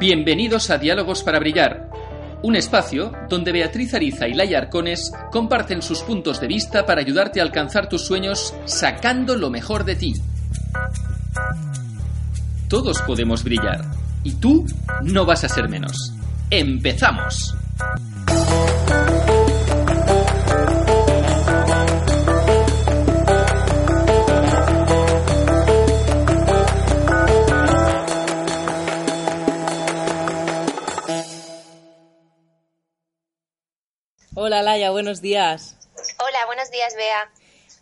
Bienvenidos a Diálogos para Brillar, un espacio donde Beatriz Ariza y Laia Arcones comparten sus puntos de vista para ayudarte a alcanzar tus sueños sacando lo mejor de ti. Todos podemos brillar y tú no vas a ser menos. ¡Empezamos! Hola Laia, buenos días. Hola, buenos días, Bea.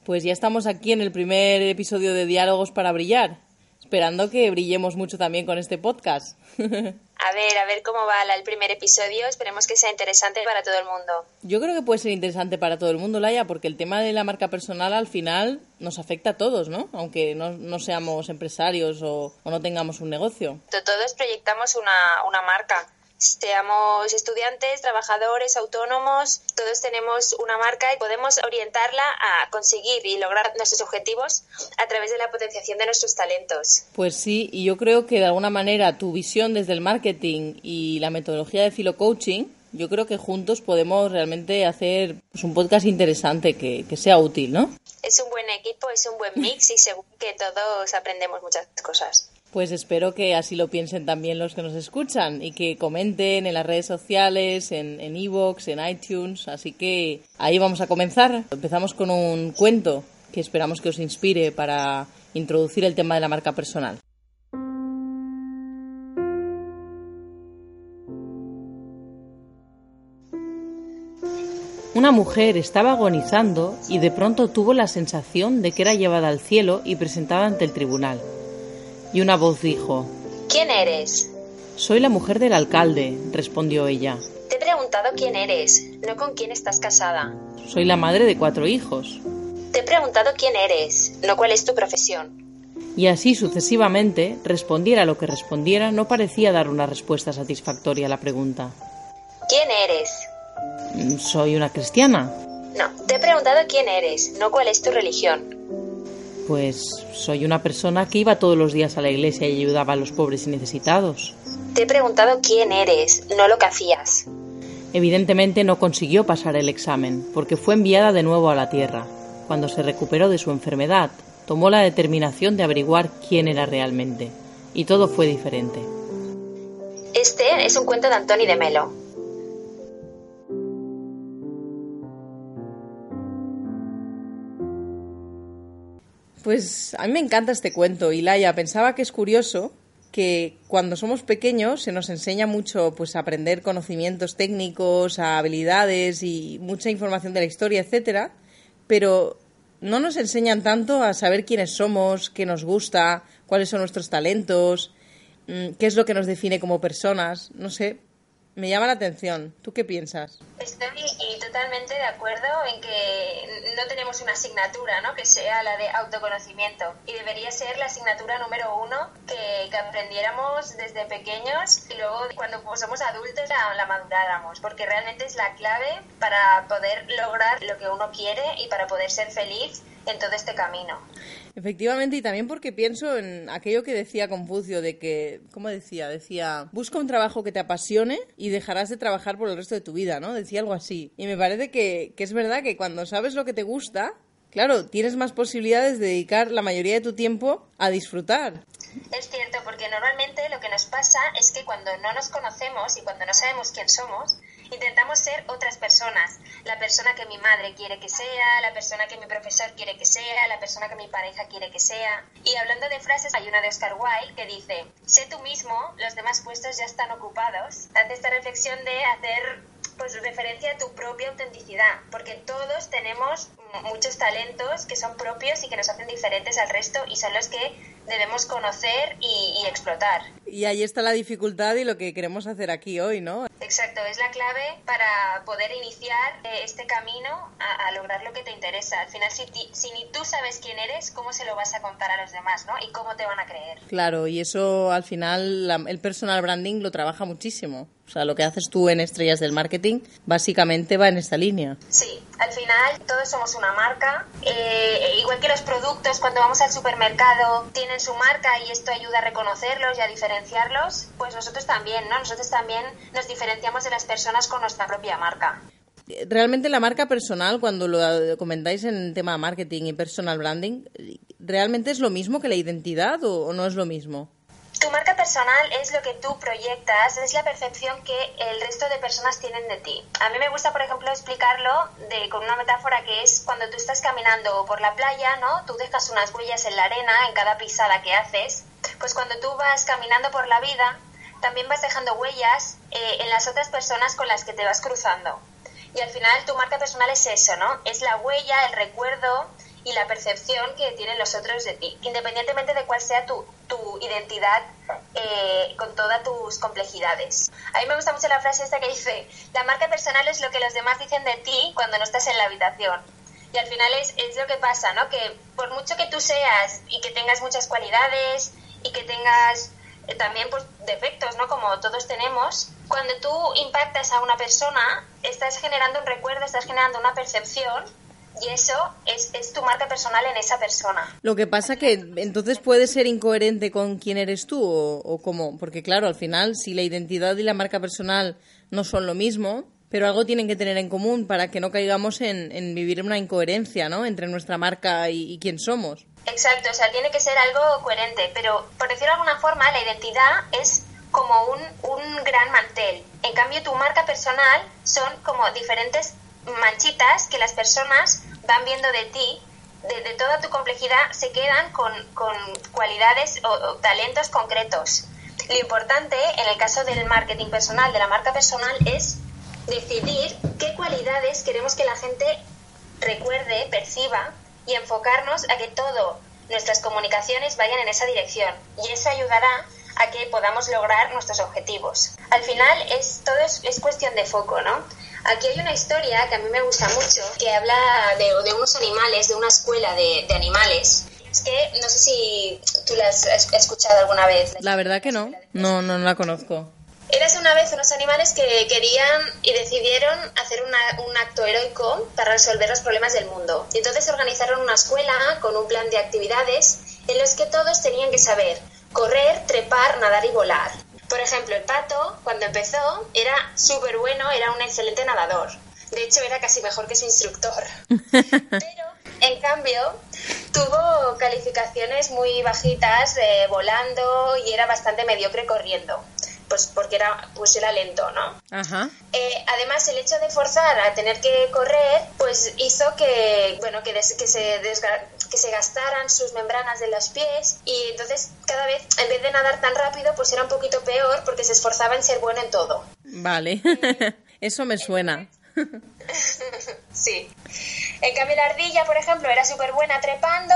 Pues ya estamos aquí en el primer episodio de Diálogos para Brillar, esperando que brillemos mucho también con este podcast. A ver, a ver cómo va el primer episodio. Esperemos que sea interesante para todo el mundo. Yo creo que puede ser interesante para todo el mundo, Laia, porque el tema de la marca personal al final nos afecta a todos, ¿no? Aunque no, seamos empresarios o, o, no tengamos un negocio. Todos proyectamos una, una marca seamos estudiantes, trabajadores, autónomos, todos tenemos una marca y podemos orientarla a conseguir y lograr nuestros objetivos a través de la potenciación de nuestros talentos. Pues sí, y yo creo que de alguna manera tu visión desde el marketing y la metodología de filo coaching, yo creo que juntos podemos realmente hacer pues, un podcast interesante que, que sea útil, ¿no? Es un buen equipo, es un buen mix y seguro que todos aprendemos muchas cosas. Pues espero que así lo piensen también los que nos escuchan y que comenten en las redes sociales, en Evox, en, en iTunes. Así que ahí vamos a comenzar. Empezamos con un cuento que esperamos que os inspire para introducir el tema de la marca personal. Una mujer estaba agonizando y de pronto tuvo la sensación de que era llevada al cielo y presentada ante el tribunal y una voz dijo ¿Quién eres? Soy la mujer del alcalde, respondió ella. Te he preguntado quién eres, no con quién estás casada. Soy la madre de cuatro hijos. Te he preguntado quién eres, no cuál es tu profesión. Y así sucesivamente, respondiera lo que respondiera, no parecía dar una respuesta satisfactoria a la pregunta. ¿Quién eres? Mm, soy una cristiana. No, te he preguntado quién eres, no cuál es tu religión. Pues soy una persona que iba todos los días a la iglesia y ayudaba a los pobres y necesitados. Te he preguntado quién eres, no lo que hacías. Evidentemente no consiguió pasar el examen, porque fue enviada de nuevo a la Tierra. Cuando se recuperó de su enfermedad, tomó la determinación de averiguar quién era realmente. Y todo fue diferente. Este es un cuento de Antoni de Melo, Pues a mí me encanta este cuento, Ilaya. Pensaba que es curioso que cuando somos pequeños se nos enseña mucho pues a aprender conocimientos técnicos, habilidades y mucha información de la historia, etcétera, pero no nos enseñan tanto a saber quiénes somos, qué nos gusta, cuáles son nuestros talentos, mm, qué es lo que nos define como personas, no sé, me llama la atención. ¿Tú qué piensas? Estoy totalmente de acuerdo en que no tenemos una asignatura ¿no? que sea la de autoconocimiento y debería ser la asignatura número uno que, que aprendiéramos desde pequeños y luego cuando somos adultos la, la maduráramos porque realmente es la clave para poder lograr lo que uno quiere y para poder ser feliz en todo este camino. Efectivamente, y también porque pienso en aquello que decía Confucio, de que, ¿cómo decía? Decía, busca un trabajo que te apasione y dejarás de trabajar por el resto de tu vida, ¿no? Decía algo así. Y me parece que, que es verdad que cuando sabes lo que te gusta, claro, tienes más posibilidades de dedicar la mayoría de tu tiempo a disfrutar. Es cierto, porque normalmente lo que nos pasa es que cuando no nos conocemos y cuando no sabemos quién somos, intentamos ser otras personas. La persona que mi madre quiere que sea, la persona que mi profesor quiere que sea, la persona que mi pareja quiere que sea. Y hablando de frases, hay una de Oscar Wilde que dice, sé tú mismo, los demás puestos ya están ocupados. Hace esta reflexión de hacer pues referencia a tu propia autenticidad, porque todos tenemos muchos talentos que son propios y que nos hacen diferentes al resto y son los que debemos conocer y, explotar. Y ahí está la dificultad y lo que queremos hacer aquí hoy, ¿no? Exacto, es la clave para poder iniciar eh, este camino a, lograr lo que te interesa. Al final, si, si ni tú sabes quién eres, ¿cómo se lo vas a contar a los demás, ¿no? Y cómo te van a creer. Claro, y eso al final el personal branding lo trabaja muchísimo. O sea, lo que haces tú en Estrellas del Marketing básicamente va en esta línea. Sí, al final todos somos una marca. Eh, igual que los productos, cuando vamos al supermercado, tienen su marca y esto ayuda a reconocerlos y a diferenciarlos, pues nosotros también, ¿no? Nosotros también nos diferenciamos de las personas con nuestra propia marca. Realmente la marca personal, cuando lo comentáis en tema marketing y personal branding, ¿realmente es lo mismo que la identidad o no es lo mismo? Tu marca personal es lo que tú proyectas, es la percepción que el resto de personas tienen de ti. A mí me gusta, por ejemplo, explicarlo de, con una metáfora que es cuando tú estás caminando por la playa, ¿no? Tú dejas unas huellas en la arena en cada pisada que haces. Pues cuando tú vas caminando por la vida, también vas dejando huellas eh, en las otras personas con las que te vas cruzando. Y al final tu marca personal es eso, ¿no? Es la huella, el recuerdo y la percepción que tienen los otros de ti, independientemente de cuál sea tu, tu identidad eh, con todas tus complejidades. A mí me gusta mucho la frase esta que dice, la marca personal es lo que los demás dicen de ti cuando no estás en la habitación. Y al final es, es lo que pasa, ¿no? Que por mucho que tú seas y que tengas muchas cualidades y que tengas eh, también pues defectos, ¿no? Como todos tenemos, cuando tú impactas a una persona, estás generando un recuerdo, estás generando una percepción y eso es, es, tu marca personal en esa persona. Lo que pasa que entonces puedes ser incoherente con quién eres tú o, o cómo, porque claro, al final si la identidad y la marca personal no son lo mismo, pero algo tienen que tener en común para que no caigamos en, en vivir una incoherencia, ¿no? Entre nuestra marca y, y, quién somos. Exacto, o sea, tiene que ser algo coherente, pero por decirlo de alguna forma, la identidad es como un, un gran mantel. En cambio, tu marca personal son como diferentes manchitas que las personas van viendo de ti, de, toda tu complejidad, se quedan con, cualidades o, talentos concretos. Lo importante en el caso del marketing personal, de la marca personal, es decidir qué cualidades queremos que la gente recuerde, perciba y enfocarnos a que todo nuestras comunicaciones vayan en esa dirección. Y eso ayudará a que podamos lograr nuestros objetivos. Al final es todo es, es cuestión de foco, ¿no? Aquí hay una historia que a mí me gusta mucho, que habla de, unos animales, de una escuela de, animales. Es que no sé si tú la has escuchado alguna vez. La verdad que no, no, no, la conozco. Érase una vez unos animales que querían y decidieron hacer un acto heroico para resolver los problemas del mundo. Y entonces organizaron una escuela con un plan de actividades en los que todos tenían que saber correr, trepar, nadar y volar. Por ejemplo, el pato, cuando empezó, era súper bueno, era un excelente nadador. De hecho, era casi mejor que su instructor. Pero, en cambio, tuvo calificaciones muy bajitas eh, volando y era bastante mediocre corriendo pues porque era pues era lento no Ajá. Eh, además el hecho de forzar a tener que correr pues hizo que bueno que, que se que se gastaran sus membranas de los pies y entonces cada vez en vez de nadar tan rápido pues era un poquito peor porque se esforzaba en ser bueno en todo. Vale. Eso me suena. Sí. En cambio la ardilla por ejemplo era súper buena trepando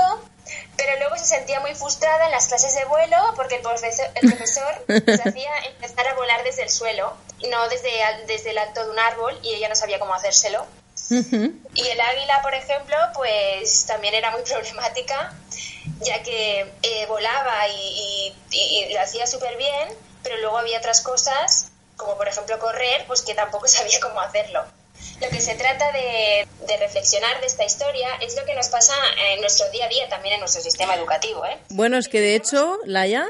pero luego se sentía muy frustrada en las clases de vuelo porque el profesor, el profesor se hacía empezar a volar desde el suelo, no desde, desde el alto de un árbol, y ella no sabía cómo hacérselo. Y el águila, por ejemplo, pues también era muy problemática, ya que eh, volaba y, y lo hacía súper bien, pero luego había otras cosas, como por ejemplo correr, pues que tampoco sabía cómo hacerlo. Lo que se trata de, reflexionar de esta historia es lo que nos pasa en nuestro día a día, también en nuestro sistema educativo. ¿eh? Bueno, es que de hecho, Laia,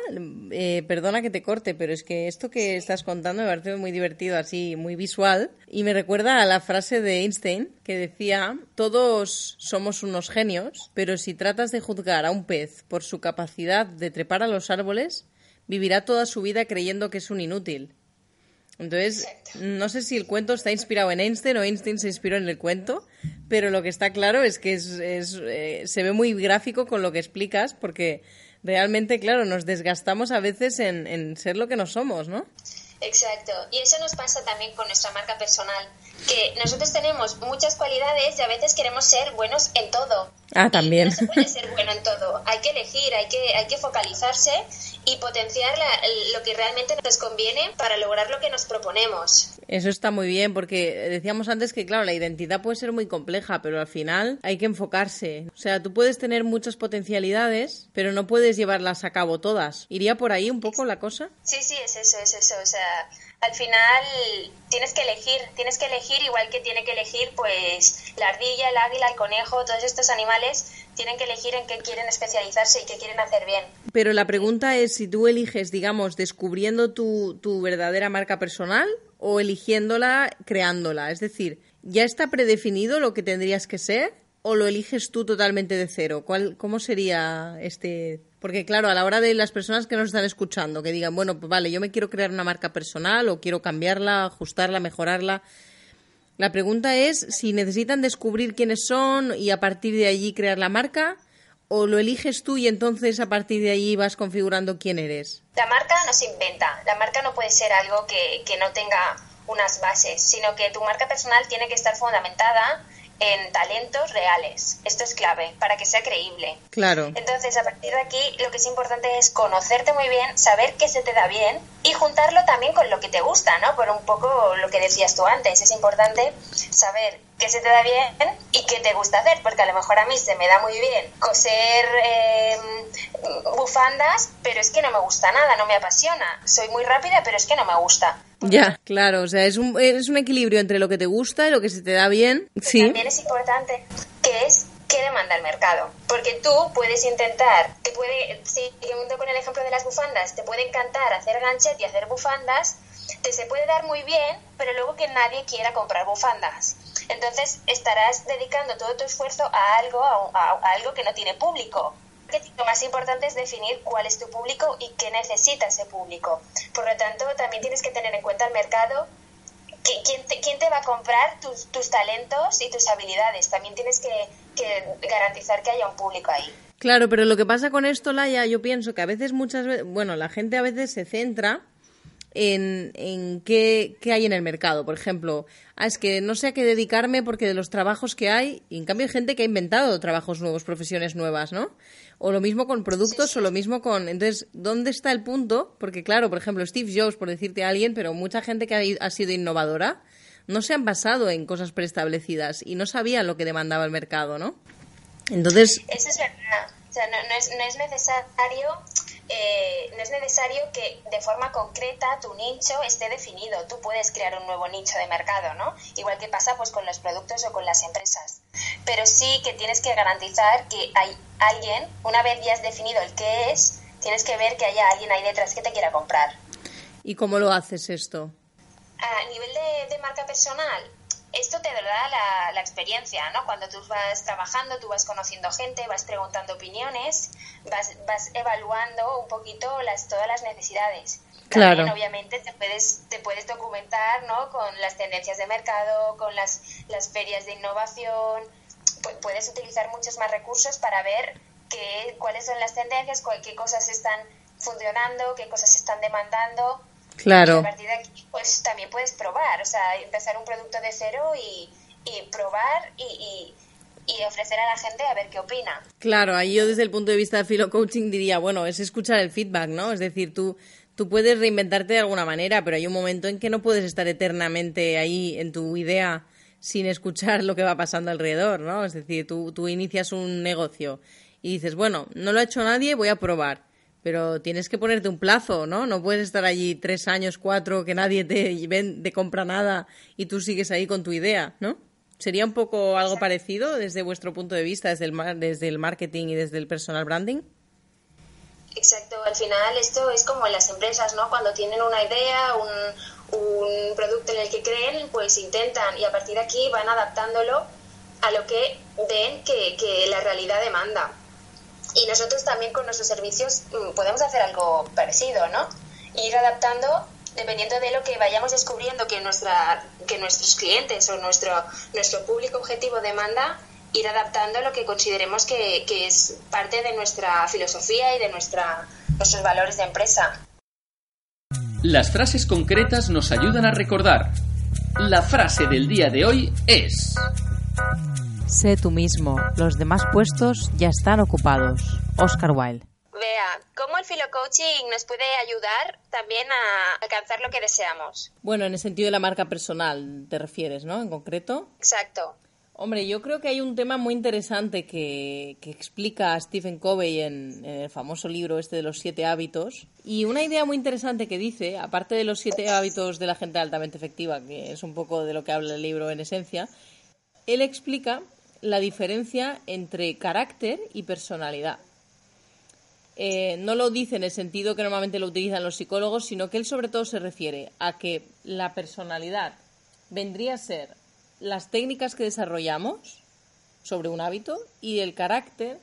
eh, perdona que te corte, pero es que esto que estás contando me parece muy divertido, así, muy visual, y me recuerda a la frase de Einstein que decía, todos somos unos genios, pero si tratas de juzgar a un pez por su capacidad de trepar a los árboles, vivirá toda su vida creyendo que es un inútil. Entonces, no sé si el cuento está inspirado en Einstein o Einstein se inspiró en el cuento, pero lo que está claro es que es, eh, se ve muy gráfico con lo que explicas, porque realmente, claro, nos desgastamos a veces en, en ser lo que no somos, ¿no? Exacto. Y eso nos pasa también con nuestra marca personal, que nosotros tenemos muchas cualidades y a veces queremos ser buenos en todo. Ah, también. no se puede ser bueno en todo. Hay que elegir, hay que, hay que focalizarse y potenciar lo que realmente nos conviene para lograr lo que nos proponemos. Eso está muy bien, porque decíamos antes que, claro, la identidad puede ser muy compleja, pero al final hay que enfocarse. O sea, tú puedes tener muchas potencialidades, pero no puedes llevarlas a cabo todas. ¿Iría por ahí un poco la cosa? Sí, sí, es eso, es eso. O sea, al final tienes que elegir, tienes que elegir igual que tiene que elegir pues la ardilla, el águila, el conejo, todos estos animales tienen que elegir en qué quieren especializarse y qué quieren hacer bien. Pero la pregunta es si tú eliges, digamos, descubriendo tu, tu verdadera marca personal o eligiéndola creándola. Es decir, ¿ya está predefinido lo que tendrías que ser o lo eliges tú totalmente de cero? ¿Cuál, ¿Cómo sería este porque claro, a la hora de las personas que nos están escuchando, que digan, bueno, pues vale, yo me quiero crear una marca personal o quiero cambiarla, ajustarla, mejorarla. La pregunta es si necesitan descubrir quiénes son y a partir de allí crear la marca o lo eliges tú y entonces a partir de allí vas configurando quién eres. La marca no se inventa, la marca no puede ser algo que, que no tenga unas bases, sino que tu marca personal tiene que estar fundamentada en talentos reales. Esto es clave para que sea creíble. Claro. Entonces, a partir de aquí, lo que es importante es conocerte muy bien, saber qué se te da bien y juntarlo también con lo que te gusta, ¿no? Por un poco lo que decías tú antes. Es importante saber qué se te da bien y qué te gusta hacer, porque a lo mejor a mí se me da muy bien coser eh, bufandas, pero es que no me gusta nada, no me apasiona. Soy muy rápida, pero es que no me gusta. Ya, claro, o sea, es un, es un equilibrio entre lo que te gusta y lo que se te da bien. Sí. También es importante que es qué demanda el mercado. Porque tú puedes intentar, te puede, siguiendo con el ejemplo de las bufandas, te puede encantar hacer ganchet y hacer bufandas, te se puede dar muy bien, pero luego que nadie quiera comprar bufandas. Entonces estarás dedicando todo tu esfuerzo a algo, a algo que no tiene público lo más importante es definir cuál es tu público y qué necesita ese público. Por lo tanto, también tienes que tener en cuenta el mercado, quién te, va a comprar tus, tus, talentos y tus habilidades. También tienes que, que garantizar que haya un público ahí. Claro, pero lo que pasa con esto, Laia, yo pienso que a veces, muchas veces, bueno, la gente a veces se centra en, en qué, qué, hay en el mercado. Por ejemplo, ah, es que no sé a qué dedicarme porque de los trabajos que hay, y en cambio hay gente que ha inventado trabajos nuevos, profesiones nuevas, ¿no? O lo mismo con productos o lo mismo con... Entonces, ¿dónde está el punto? Porque claro, por ejemplo, Steve Jobs, por decirte a alguien, pero mucha gente que ha, sido innovadora, no se han basado en cosas preestablecidas y no sabían lo que demandaba el mercado, ¿no? Entonces... Eso es verdad. O sea, no, es, no es necesario eh, no es necesario que de forma concreta tu nicho esté definido. Tú puedes crear un nuevo nicho de mercado, ¿no? Igual que pasa pues con los productos o con las empresas. Pero sí que tienes que garantizar que hay alguien, una vez ya has definido el qué es, tienes que ver que haya alguien ahí detrás que te quiera comprar. ¿Y cómo lo haces esto? A nivel de marca personal, esto te da la, experiencia, ¿no? Cuando tú vas trabajando, tú vas conociendo gente, vas preguntando opiniones, vas, vas evaluando un poquito las, todas las necesidades. Claro. También, obviamente, te puedes, te puedes documentar, ¿no? Con las tendencias de mercado, con las, las ferias de innovación. puedes utilizar muchos más recursos para ver qué, cuáles son las tendencias, qué cosas están funcionando, qué cosas están demandando Claro. Y a partir de aquí, pues también puedes probar, o sea, empezar un producto de cero y, probar y, y, ofrecer a la gente a ver qué opina. Claro, ahí yo desde el punto de vista de filo coaching diría, bueno, es escuchar el feedback, ¿no? Es decir, tú, tú puedes reinventarte de alguna manera, pero hay un momento en que no puedes estar eternamente ahí en tu idea sin escuchar lo que va pasando alrededor, ¿no? Es decir, tú, tú inicias un negocio y dices, bueno, no lo ha hecho nadie, voy a probar pero tienes que ponerte un plazo, ¿no? No puedes estar allí tres años, cuatro, que nadie te, te compra nada y tú sigues ahí con tu idea, ¿no? ¿Sería un poco algo parecido desde vuestro punto de vista, desde el, desde el marketing y desde el personal branding? Exacto, al final esto es como en las empresas, ¿no? Cuando tienen una idea, un, un producto en el que creen, pues intentan y a partir de aquí van adaptándolo a lo que ven que, que la realidad demanda. Y nosotros también con nuestros servicios mm, podemos hacer algo parecido, ¿no? Ir adaptando dependiendo de lo que vayamos descubriendo que nuestra que nuestros clientes o nuestro nuestro público objetivo demanda ir adaptando lo que consideremos que, que es parte de nuestra filosofía y de nuestra nuestros valores de empresa Las frases concretas nos ayudan a recordar. La frase del día de hoy es... Sé tú mismo, los demás puestos ya están ocupados. Oscar Wilde. Vea, ¿cómo el filo coaching nos puede ayudar también a alcanzar lo que deseamos? Bueno, en el sentido de la marca personal te refieres, ¿no? En concreto. Exacto. Hombre, yo creo que hay un tema muy interesante que, que explica Stephen Covey en, en, el famoso libro este de los siete hábitos. Y una idea muy interesante que dice, aparte de los siete hábitos de la gente altamente efectiva, que es un poco de lo que habla el libro en esencia, él explica la diferencia entre carácter y personalidad. Eh, no lo dice en el sentido que normalmente lo utilizan los psicólogos, sino que él sobre todo se refiere a que la personalidad vendría a ser las técnicas que desarrollamos sobre un hábito y el carácter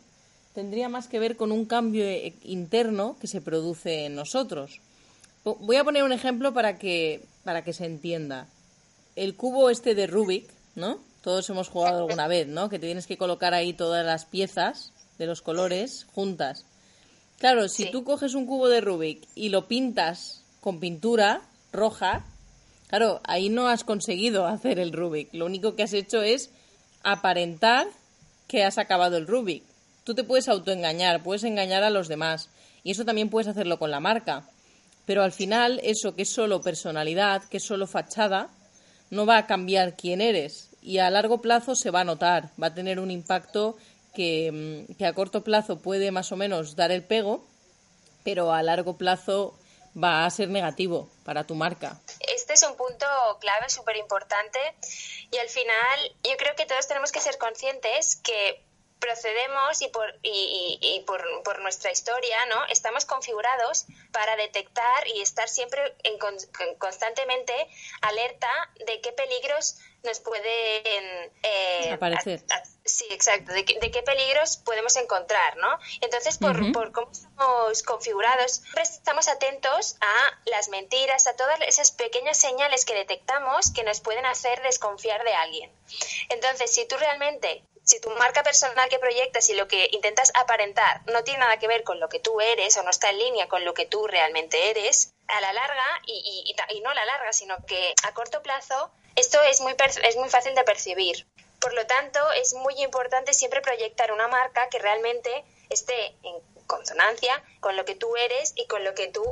tendría más que ver con un cambio interno que se produce en nosotros. Voy a poner un ejemplo para que, para que se entienda. El cubo este de Rubik, ¿no? Todos hemos jugado alguna vez, ¿no? Que te tienes que colocar ahí todas las piezas de los colores juntas. Claro, si Sí. tú coges un cubo de Rubik y lo pintas con pintura roja, claro, ahí no has conseguido hacer el Rubik. Lo único que has hecho es aparentar que has acabado el Rubik. Tú te puedes autoengañar, puedes engañar a los demás. Y eso también puedes hacerlo con la marca. Pero al final, eso que es solo personalidad, que es solo fachada, no va a cambiar quién eres. Y a largo plazo se va a notar, va a tener un impacto que, mm, que a corto plazo puede más o menos dar el pego, pero a largo plazo va a ser negativo para tu marca. Este es un punto clave, súper importante. Y al final, yo creo que todos tenemos que ser conscientes que procedemos y por, y, por, por nuestra historia, ¿no? Estamos configurados para detectar y estar siempre en con- con- constantemente alerta de qué peligros nos pueden eh, Aparecer. a- a- sí, exacto, de, qué- de qué peligros podemos encontrar, ¿no? Entonces, por, cómo estamos configurados, siempre estamos atentos a las mentiras, a todas esas pequeñas señales que detectamos que nos pueden hacer desconfiar de alguien. Entonces, si tú realmente, si tu marca personal que proyectas y lo que intentas aparentar no tiene nada que ver con lo que tú eres o no está en línea con lo que tú realmente eres, a la larga, y, y- y no a la larga, sino que a corto plazo, esto es muy, es muy fácil de percibir. Por lo tanto, es muy importante siempre proyectar una marca que realmente esté en consonancia con lo que tú eres y con lo que tú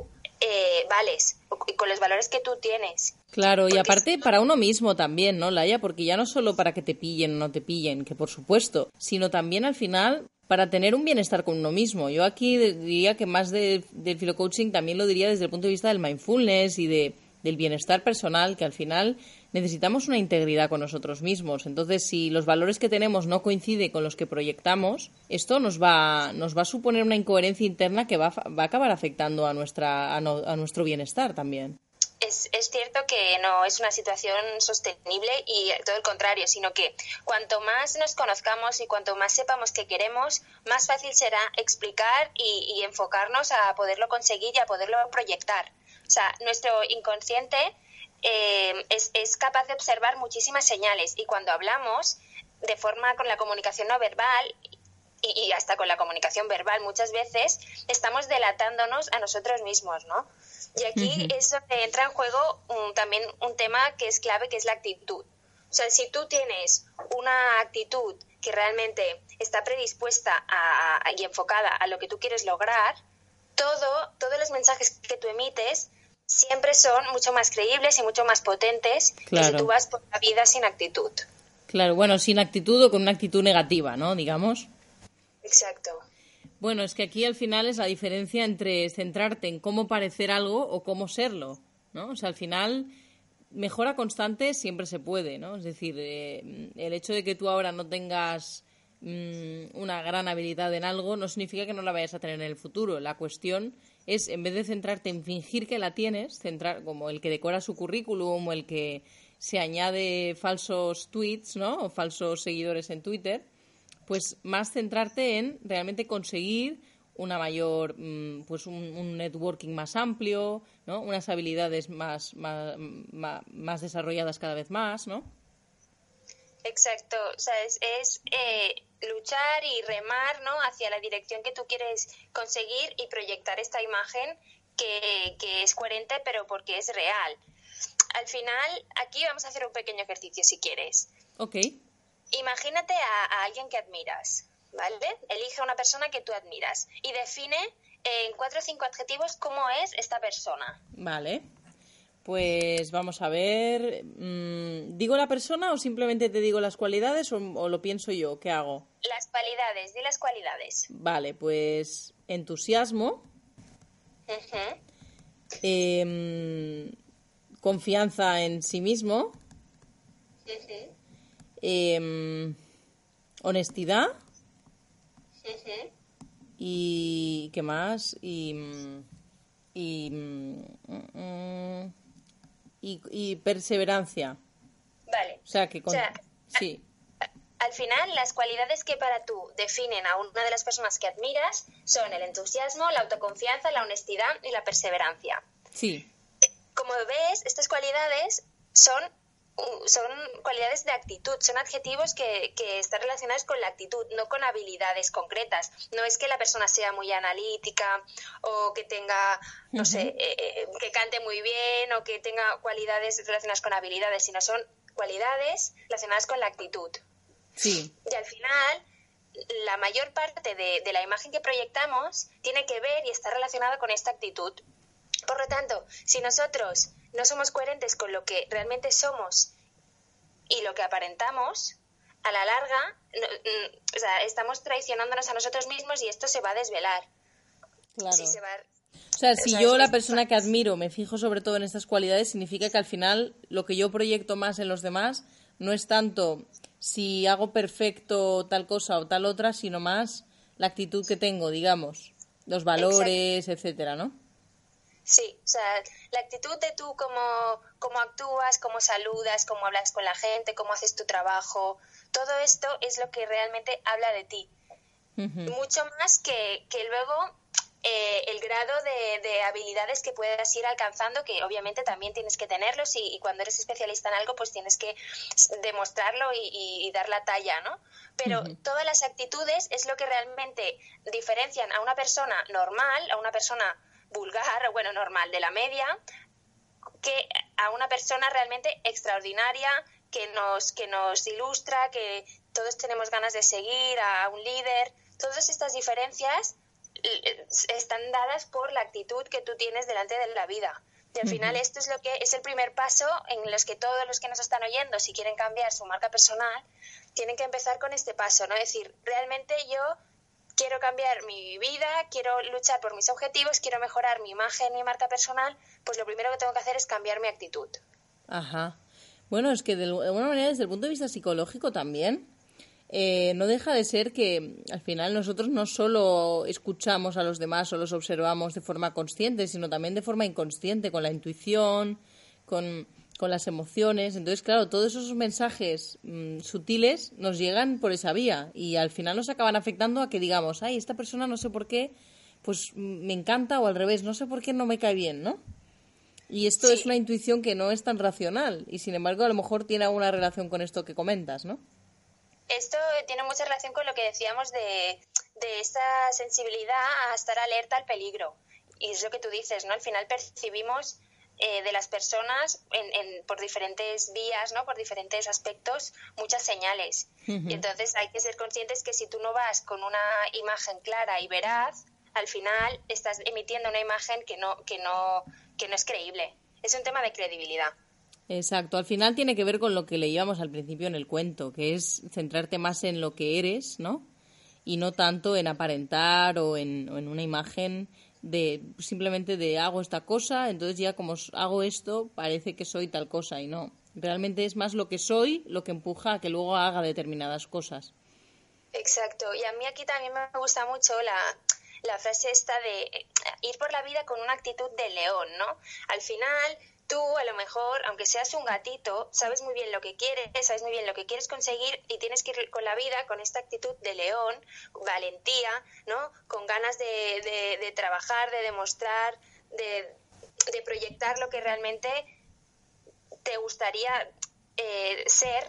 eh, vales y con los valores que tú tienes. Claro, y aparte para uno mismo también, ¿no, Laia? Porque ya no solo para que te pillen o no te pillen, que por supuesto, sino también al final para tener un bienestar con uno mismo. Yo aquí diría que más de- del filocoaching también lo diría desde el punto de vista del mindfulness y de, del bienestar personal, que al final necesitamos una integridad con nosotros mismos. Entonces, si los valores que tenemos no coinciden con los que proyectamos, esto nos va, nos va a suponer una incoherencia interna que va, va a acabar afectando a, nuestra, a no- a nuestro bienestar también. es, es cierto que no es una situación sostenible y todo el contrario, sino que cuanto más nos conozcamos y cuanto más sepamos que queremos, más fácil será explicar y enfocarnos a poderlo conseguir y a poderlo proyectar. O sea, nuestro inconsciente eh, es, es capaz de observar muchísimas señales y cuando hablamos de forma con la comunicación no verbal y, y hasta con la comunicación verbal muchas veces estamos delatándonos a nosotros mismos, ¿no? Y aquí es donde entra en juego un- también un tema que es clave, que es la actitud. O sea, si tú tienes una actitud que realmente está predispuesta a- a- y enfocada a lo que tú quieres lograr, todo, todos los mensajes que tú emites siempre son mucho más creíbles y mucho más potentes que si tú vas por la vida sin actitud. Claro, bueno, sin actitud o con una actitud negativa, ¿no? Digamos. Exacto. Bueno, es que aquí al final es la diferencia entre centrarte en cómo parecer algo o cómo serlo, ¿no? O sea, al final mejora constante siempre se puede, ¿no? Es decir, eh, el hecho de que tú ahora no tengas mm, una gran habilidad en algo no significa que no la vayas a tener en el futuro. La cuestión es, en vez de centrarte en fingir que la tienes, centrar como el que decora su currículum o el que se añade falsos tweets, ¿no? O falsos seguidores en Twitter, pues más centrarte en realmente conseguir una mayor, mm, pues un, un networking más amplio, ¿no? Unas habilidades más, más, ma- más desarrolladas cada vez más, ¿no? Exacto, o sea, es, es, eh, luchar y remar ¿no? hacia la dirección que tú quieres conseguir y proyectar esta imagen que, que es coherente, pero porque es real. Al final, aquí vamos a hacer un pequeño ejercicio si quieres. Ok. Imagínate a, a alguien que admiras, ¿vale? Elige a una persona que tú admiras y define en cuatro o cinco adjetivos cómo es esta persona. Vale. Pues vamos a ver. mm, ¿Digo la persona o simplemente te digo las cualidades o, o lo pienso yo? ¿Qué hago? Las cualidades, di las cualidades. Vale, pues entusiasmo, em, confianza en sí mismo, em, honestidad y ¿qué más? Y mm, y, mm, y, y perseverancia. Vale. O sea que con... O sea, sí, Al final, las cualidades que para tú definen a una de las personas que admiras son el entusiasmo, la autoconfianza, la honestidad y la perseverancia. sí, Como ves, estas cualidades son, son cualidades de actitud, son adjetivos que, que están relacionados con la actitud, no con habilidades concretas. No es que la persona sea muy analítica o que tenga, no sé, eh, eh, que cante muy bien o que tenga cualidades relacionadas con habilidades, sino son cualidades relacionadas con la actitud. sí, Y al final, la mayor parte de, de la imagen que proyectamos tiene que ver y está relacionada con esta actitud. Por lo tanto, si nosotros no somos coherentes con lo que realmente somos y lo que aparentamos, a la larga no- mm, o sea, estamos traicionándonos a nosotros mismos y esto se va a desvelar. claro. Sí, se va a- O sea, si yo la persona que admiro me fijo sobre todo en estas cualidades, significa que al final lo que yo proyecto más en los demás no es tanto si hago perfecto tal cosa o tal otra, sino más la actitud que tengo, digamos, los valores, etcétera, ¿no? Sí, o sea, la actitud de tú, cómo, cómo actúas, cómo saludas, cómo hablas con la gente, cómo haces tu trabajo, todo esto es lo que realmente habla de ti. Mucho más que, que luego eh, el grado de, de habilidades que puedas ir alcanzando, que obviamente también tienes que tenerlos y, y cuando eres especialista en algo, pues tienes que demostrarlo y, y- y dar la talla, ¿no? Pero todas las actitudes es lo que realmente diferencian a una persona normal, a una persona vulgar, bueno, normal, de la media, que a una persona realmente extraordinaria que nos, que nos ilustra, que todos tenemos ganas de seguir, a un líder. Todas estas diferencias eh, están dadas por la actitud que tú tienes delante de la vida. Y al final esto es lo que es el primer paso en los que todos los que nos están oyendo, si quieren cambiar su marca personal, tienen que empezar con este paso, ¿no? Es decir, realmente yo quiero cambiar mi vida, quiero luchar por mis objetivos, quiero mejorar mi imagen, mi marca personal, pues lo primero que tengo que hacer es cambiar mi actitud. Ajá. Bueno, es que de alguna manera, desde el punto de vista psicológico también, eh, no deja de ser que al final nosotros no solo escuchamos a los demás o los observamos de forma consciente, sino también de forma inconsciente, con la intuición, con, con las emociones. Entonces, claro, todos esos mensajes mm, sutiles nos llegan por esa vía y al final nos acaban afectando a que digamos, ay, esta persona no sé por qué, pues mm, me encanta o al revés, no sé por qué no me cae bien, ¿no? Y esto Sí. es una intuición que no es tan racional y sin embargo a lo mejor tiene alguna relación con esto que comentas, ¿no? Esto tiene mucha relación con lo que decíamos de, de esta sensibilidad a estar alerta al peligro. Y es lo que tú dices, ¿no? Al final percibimos eh, de las personas en, en- por diferentes vías, ¿no? Por diferentes aspectos, muchas señales. Y entonces hay que ser conscientes que si tú no vas con una imagen clara y veraz, al final estás emitiendo una imagen que no, que no, que no es creíble. Es un tema de credibilidad. Exacto, al final tiene que ver con lo que leíamos al principio en el cuento, que es centrarte más en lo que eres, ¿no? Y no tanto en aparentar o en, o en una imagen de simplemente de hago esta cosa, entonces ya como hago esto parece que soy tal cosa y no. Realmente es más lo que soy lo que empuja a que luego haga determinadas cosas. Exacto. Y a mí aquí también me gusta mucho la, la frase esta de eh, ir por la vida con una actitud de león, ¿no? Al final, tú a lo mejor, aunque seas un gatito, sabes muy bien lo que quieres, sabes muy bien lo que quieres conseguir y tienes que ir con la vida con esta actitud de león, valentía, ¿no? Con ganas de, de- de trabajar, de demostrar, de, de proyectar lo que realmente te gustaría eh, ser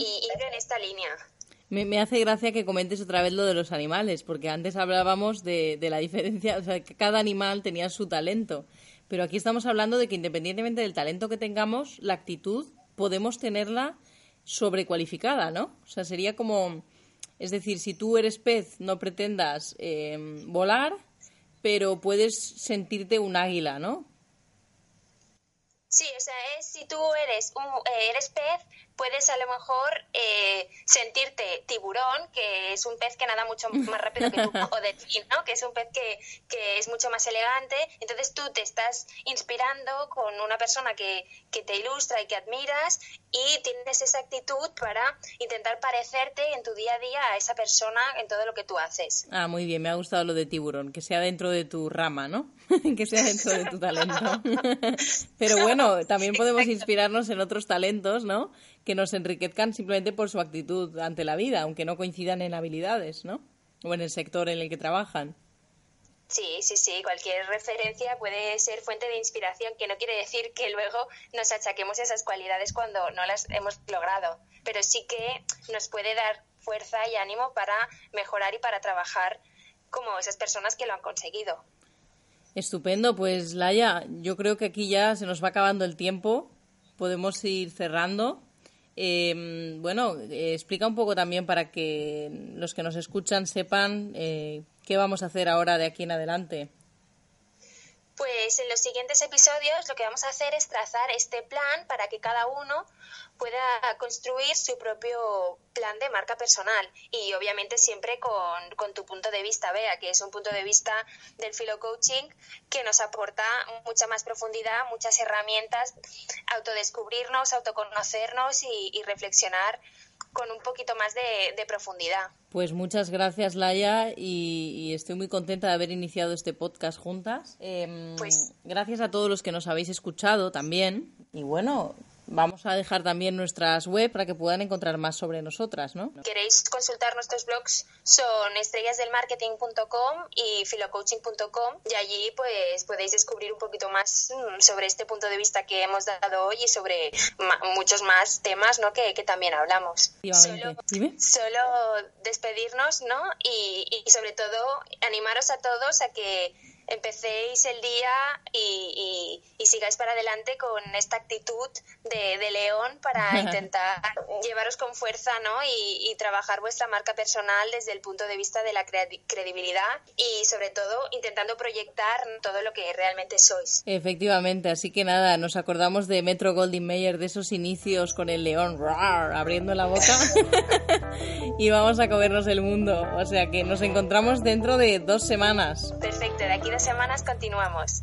y ir en esta línea. Me, hace gracia que comentes otra vez lo de los animales, porque antes hablábamos de, de la diferencia, o sea, que cada animal tenía su talento. Pero aquí estamos hablando de que independientemente del talento que tengamos, la actitud podemos tenerla sobrecualificada, ¿no? O sea, sería como, es decir, si tú eres pez, no pretendas eh, volar, pero puedes sentirte un águila, ¿no? Sí, o sea, es si tú eres un eh, eres pez, puedes a lo mejor eh, sentirte tiburón, que es un pez que nada mucho más rápido que tú, o delfín, ¿no? Que es un pez que, que, es mucho más elegante. Entonces tú te estás inspirando con una persona que, que te ilustra y que admiras y tienes esa actitud para intentar parecerte en tu día a día a esa persona en todo lo que tú haces. Ah, muy bien, me ha gustado lo de tiburón, que sea dentro de tu rama, ¿no? que sea dentro de tu talento. Pero bueno, bueno, también podemos inspirarnos en otros talentos, ¿no? Que nos enriquezcan simplemente por su actitud ante la vida, aunque no coincidan en habilidades, ¿no? O en el sector en el que trabajan. Sí, sí, sí, cualquier referencia puede ser fuente de inspiración, que no quiere decir que luego nos achaquemos esas cualidades cuando no las hemos logrado, pero sí que nos puede dar fuerza y ánimo para mejorar y para trabajar como esas personas que lo han conseguido. Estupendo, pues Laia, yo creo que aquí ya se nos va acabando el tiempo, podemos ir cerrando. Em, bueno, eh, explica un poco también para que los que nos escuchan sepan eh, qué vamos a hacer ahora de aquí en adelante. Pues en los siguientes episodios lo que vamos a hacer es trazar este plan para que cada uno pueda construir su propio plan de marca personal. Y obviamente siempre con, tu punto de vista, vea que es un punto de vista del filo coaching que nos aporta mucha más profundidad, muchas herramientas, autodescubrirnos, autoconocernos y, reflexionar con un poquito más de, profundidad. Pues muchas gracias, Laia, y, estoy muy contenta de haber iniciado este podcast juntas. Em, pues, gracias a todos los que nos habéis escuchado también. Y bueno, Vamos a dejar también nuestras web para que puedan encontrar más sobre nosotras, ¿no? ¿Queréis consultar nuestros blogs? Son estrellasdelmarketing.com y filocoaching.com y allí pues podéis descubrir un poquito más mm, sobre este punto de vista que hemos dado hoy y sobre muchos más temas, ¿no? Que, también hablamos. Solo, solo, despedirnos, ¿no? y sobre todo animaros a todos a que empecéis el día y, sigáis para adelante con esta actitud de, león para intentar llevaros con fuerza ¿no? Y, trabajar vuestra marca personal desde el punto de vista de la credibilidad y sobre todo intentando proyectar todo lo que realmente sois. Efectivamente, así que nada, nos acordamos de Metro Goldwyn Mayer, de esos inicios con el león abriendo la boca y vamos a comernos el mundo. O sea que nos encontramos dentro de dos semanas. Perfecto, de aquí dos semanas continuamos.